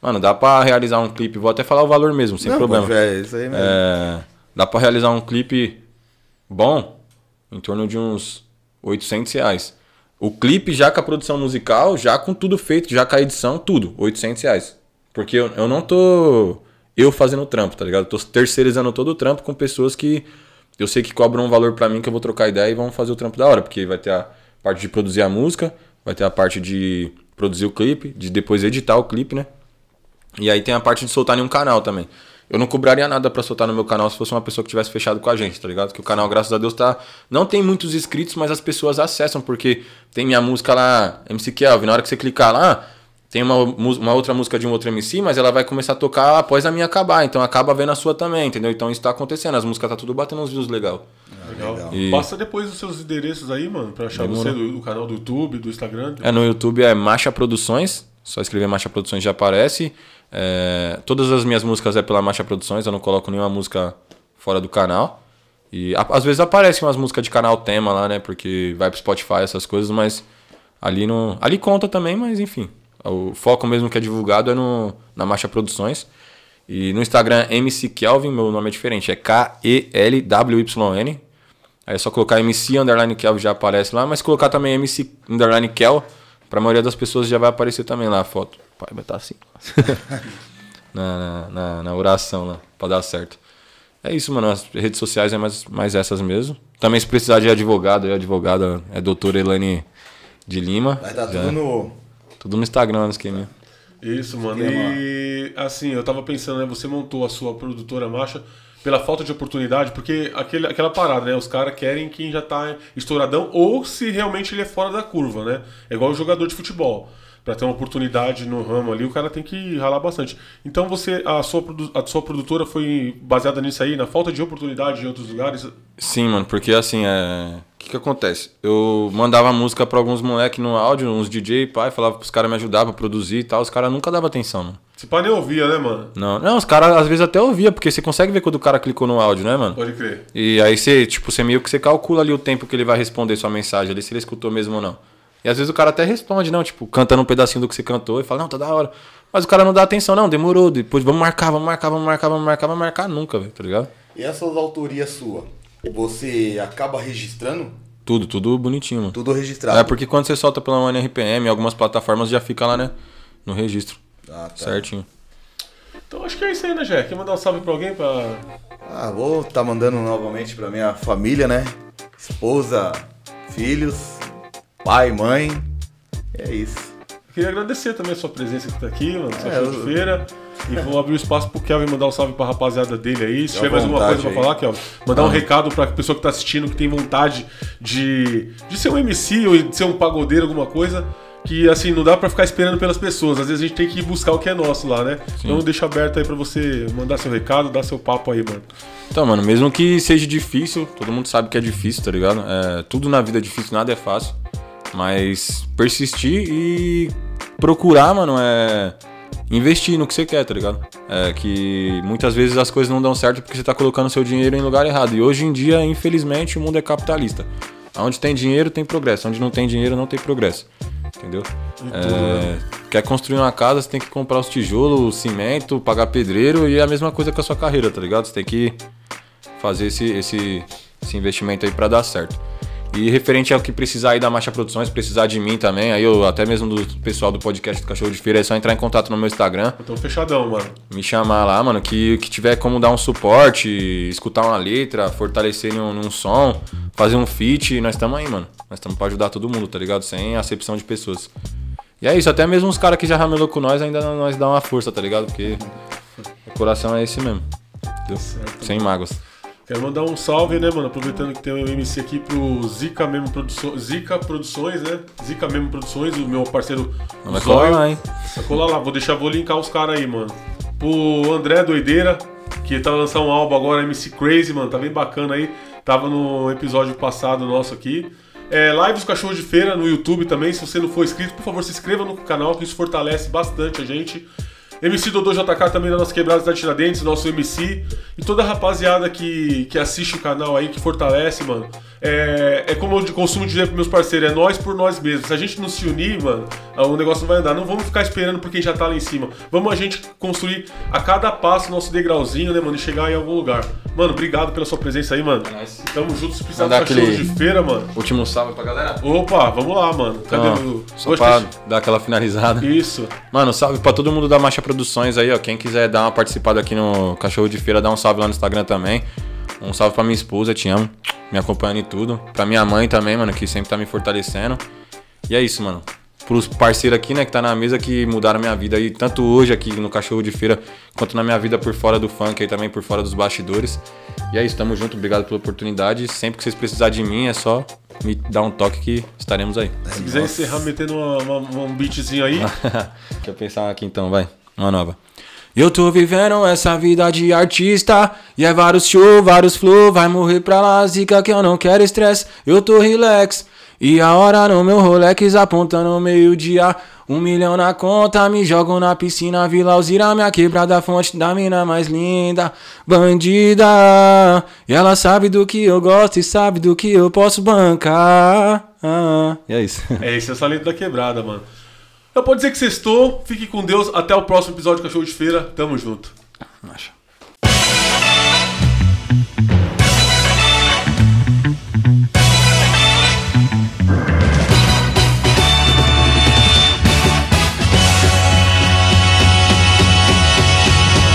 Mano, dá pra realizar um clipe, vou até falar o valor mesmo, sem Não, problema. pô, É isso aí mesmo. É, dá pra realizar um clipe bom em torno de uns 800 reais. O clipe já com a produção musical, já com tudo feito, já com a edição, tudo, 800 reais. Porque eu, eu não tô eu fazendo o trampo, tá ligado? Eu tô terceirizando todo o trampo com pessoas que eu sei que cobram um valor pra mim que eu vou trocar ideia e vão fazer o trampo da hora. Porque vai ter a parte de produzir a música, vai ter a parte de produzir o clipe, de depois editar o clipe, né? E aí tem a parte de soltar em um canal também. Eu não cobraria nada pra soltar no meu canal se fosse uma pessoa que tivesse fechado com a gente, tá ligado? Que o canal, graças a Deus, tá. Não tem muitos inscritos, mas as pessoas acessam, porque tem minha música lá, MC Kelvin. Na hora que você clicar lá, tem uma, uma outra música de um outro MC, mas ela vai começar a tocar após a minha acabar. Então acaba vendo a sua também, entendeu? Então isso tá acontecendo. As músicas tá tudo batendo uns views legal. Legal. legal. E- Passa depois os seus endereços aí, mano, pra achar Demorou. você do, do canal do YouTube, do Instagram. É, no YouTube é Marcha Produções. Só escrever Marcha Produções já aparece. É, todas as minhas músicas é pela Marcha Produções, eu não coloco nenhuma música fora do canal. E a- às vezes aparecem umas músicas de canal tema lá, né? Porque vai pro Spotify, essas coisas, mas ali não. Ali conta também, mas enfim. O foco mesmo que é divulgado é no, na Marcha Produções. E no Instagram MC Kelvin, meu nome é diferente, é K-E-L-W-Y-N. Aí é só colocar MC underline Kel já aparece lá, mas colocar também MC underline Kel, pra maioria das pessoas já vai aparecer também lá a foto. Pai, vai estar assim. na, na, na oração lá, pra dar certo. É isso, mano. As redes sociais é mais, mais essas mesmo. Também se precisar de advogado, a advogada é doutora Elane de Lima. Vai dar Já- tudo no. tudo no Instagram, no esqueminha. Isso, mano. E assim, eu tava pensando, né? Você montou a sua produtora marcha pela falta de oportunidade, porque aquele, aquela parada, né? Os caras querem quem já tá estouradão ou se realmente ele é fora da curva, né? É igual o jogador de futebol. Pra ter uma oportunidade no ramo ali, o cara tem que ralar bastante. Então você, a sua, a sua produtora foi baseada nisso aí, na falta de oportunidade em outros lugares? Sim, mano, porque assim, é. O que que acontece? Eu mandava música pra alguns moleques no áudio, uns DJ, pai, falava pros caras me ajudar pra produzir e tal. Os caras nunca davam atenção, mano. Se pá, nem ouvia, né, mano? Não, não, os caras às vezes até ouvia, porque você consegue ver quando o cara clicou no áudio, né, mano? Pode crer. E aí você, tipo, você meio que você calcula ali o tempo que ele vai responder sua mensagem, ali se ele escutou mesmo ou não. E às vezes o cara até responde, não, tipo, cantando um pedacinho do que você cantou e fala, não, tá da hora. Mas o cara não dá atenção, não, demorou. Depois vamos marcar, vamos marcar, vamos marcar, vamos marcar, vamos marcar nunca, velho, tá ligado? E essas autorias suas? Você acaba registrando? Tudo, tudo bonitinho, mano. Tudo registrado. É porque quando você solta pela ONRPM, algumas plataformas já fica lá, né? No registro. Ah, tá. Certinho. Então acho que é isso aí, né, Jé? Quer mandar um salve pra alguém? Pra... Ah, vou tá mandando novamente pra minha família, né? Esposa, filhos, pai, mãe. É isso. Queria agradecer também a sua presença que tá aqui, mano, sua É, eu- feira. E vou abrir o espaço pro Kelvin mandar um salve pra rapaziada dele aí. Se tiver mais alguma coisa pra aí. falar, Kelvin, mandar um recado pra pessoa que tá assistindo, que tem vontade de, de ser um MC ou de ser um pagodeiro, alguma coisa. Que assim, não dá pra ficar esperando pelas pessoas. Às vezes a gente tem que buscar o que é nosso lá, né? Então deixa aberto aí pra você mandar seu recado, dar seu papo aí, mano. Então, mano, mesmo que seja difícil, todo mundo sabe que é difícil, tá ligado? É, tudo na vida é difícil, nada é fácil. Mas persistir e procurar, mano, é investir no que você quer, tá ligado? É que muitas vezes as coisas não dão certo porque você tá colocando seu dinheiro em lugar errado. E hoje em dia, infelizmente, o mundo é capitalista. Onde tem dinheiro, tem progresso. Onde não tem dinheiro, não tem progresso. Entendeu? É, quer construir uma casa, você tem que comprar os tijolos, o cimento, pagar pedreiro e é a mesma coisa com a sua carreira, tá ligado? Você tem que fazer esse, esse, esse investimento aí pra dar certo. E referente ao que precisar aí da Marcha Produções, precisar de mim também, aí eu até mesmo do pessoal do podcast do Cachorro de Feira, é só entrar em contato no meu Instagram, Então fechadão, mano. me chamar lá, mano, que, que tiver como dar um suporte, escutar uma letra, fortalecer num, num som, fazer um feat, nós estamos aí, mano. Nós estamos pra ajudar todo mundo, tá ligado? Sem acepção de pessoas. E é isso, até mesmo os caras que já ramelou com nós ainda nós dá uma força, tá ligado? Porque o coração é esse mesmo. Entendeu? Sem mágoas. Quero mandar um salve, né, mano? Aproveitando que tem o MC aqui pro Zica Memo Produções, Zica Produções, né? Zica Memo Produções, o meu parceiro Não vai colar lá, hein? Vai colar lá, vou deixar, vou linkar os caras aí, mano. Pro André Doideira, que tá lançando um álbum agora, MC Crazy, mano, tá bem bacana aí. Tava no episódio passado nosso aqui. É, lives do Cachorro de Feira no YouTube também. Se você não for inscrito, por favor, se inscreva no canal, que isso fortalece bastante a gente. MC Dodô JK também da nossa quebrada da Tiradentes, nosso MC. E toda a rapaziada que, que assiste o canal aí, que fortalece, mano. É, é como eu costumo dizer pros meus parceiros, é nós por nós mesmos. Se a gente não se unir, mano, o negócio não vai andar. Não vamos ficar esperando por quem já tá lá em cima. Vamos a gente construir a cada passo nosso degrauzinho, né, mano, e chegar em algum lugar. Mano, obrigado pela sua presença aí, mano. É nóis. Tamo junto, se precisar Mandar aquele- de feira, mano. Último salve pra galera. Opa, vamos lá, mano. Cadê Então, o. só Hoje pra tem- dar aquela finalizada. Isso. Mano, salve pra todo mundo da Marcha Produções aí, ó. Quem quiser dar uma participada aqui no Cachorro de Feira, dá um salve lá no Instagram também. Um salve pra minha esposa, te amo. Me acompanhando em tudo. Pra minha mãe também, mano, que sempre tá me fortalecendo. E é isso, mano. Pros parceiros aqui, né, que tá na mesa, que mudaram minha vida aí, tanto hoje aqui no Cachorro de Feira, quanto na minha vida por fora do funk aí também, por fora dos bastidores. E é isso, tamo junto, obrigado pela oportunidade. Sempre que vocês precisarem de mim, é só me dar um toque que estaremos aí. Se quiser encerrar metendo uma- uma- um beatzinho aí. Deixa eu pensar aqui então, vai. Uma nova. Eu tô vivendo essa vida de artista E é vários show, vários flow Vai morrer pra lá, zica que eu não quero estresse Eu tô relax E a hora no meu Rolex apontando meio-dia Um milhão na conta, me jogo na piscina Vila Alzira, minha quebrada fonte da mina mais linda Bandida E ela sabe do que eu gosto e sabe do que eu posso bancar ah, E é isso É esse é o talento da quebrada, mano. Eu posso dizer que sextou. Fique com Deus. Até o próximo episódio do Cachorro de Feira. Tamo junto. Acho.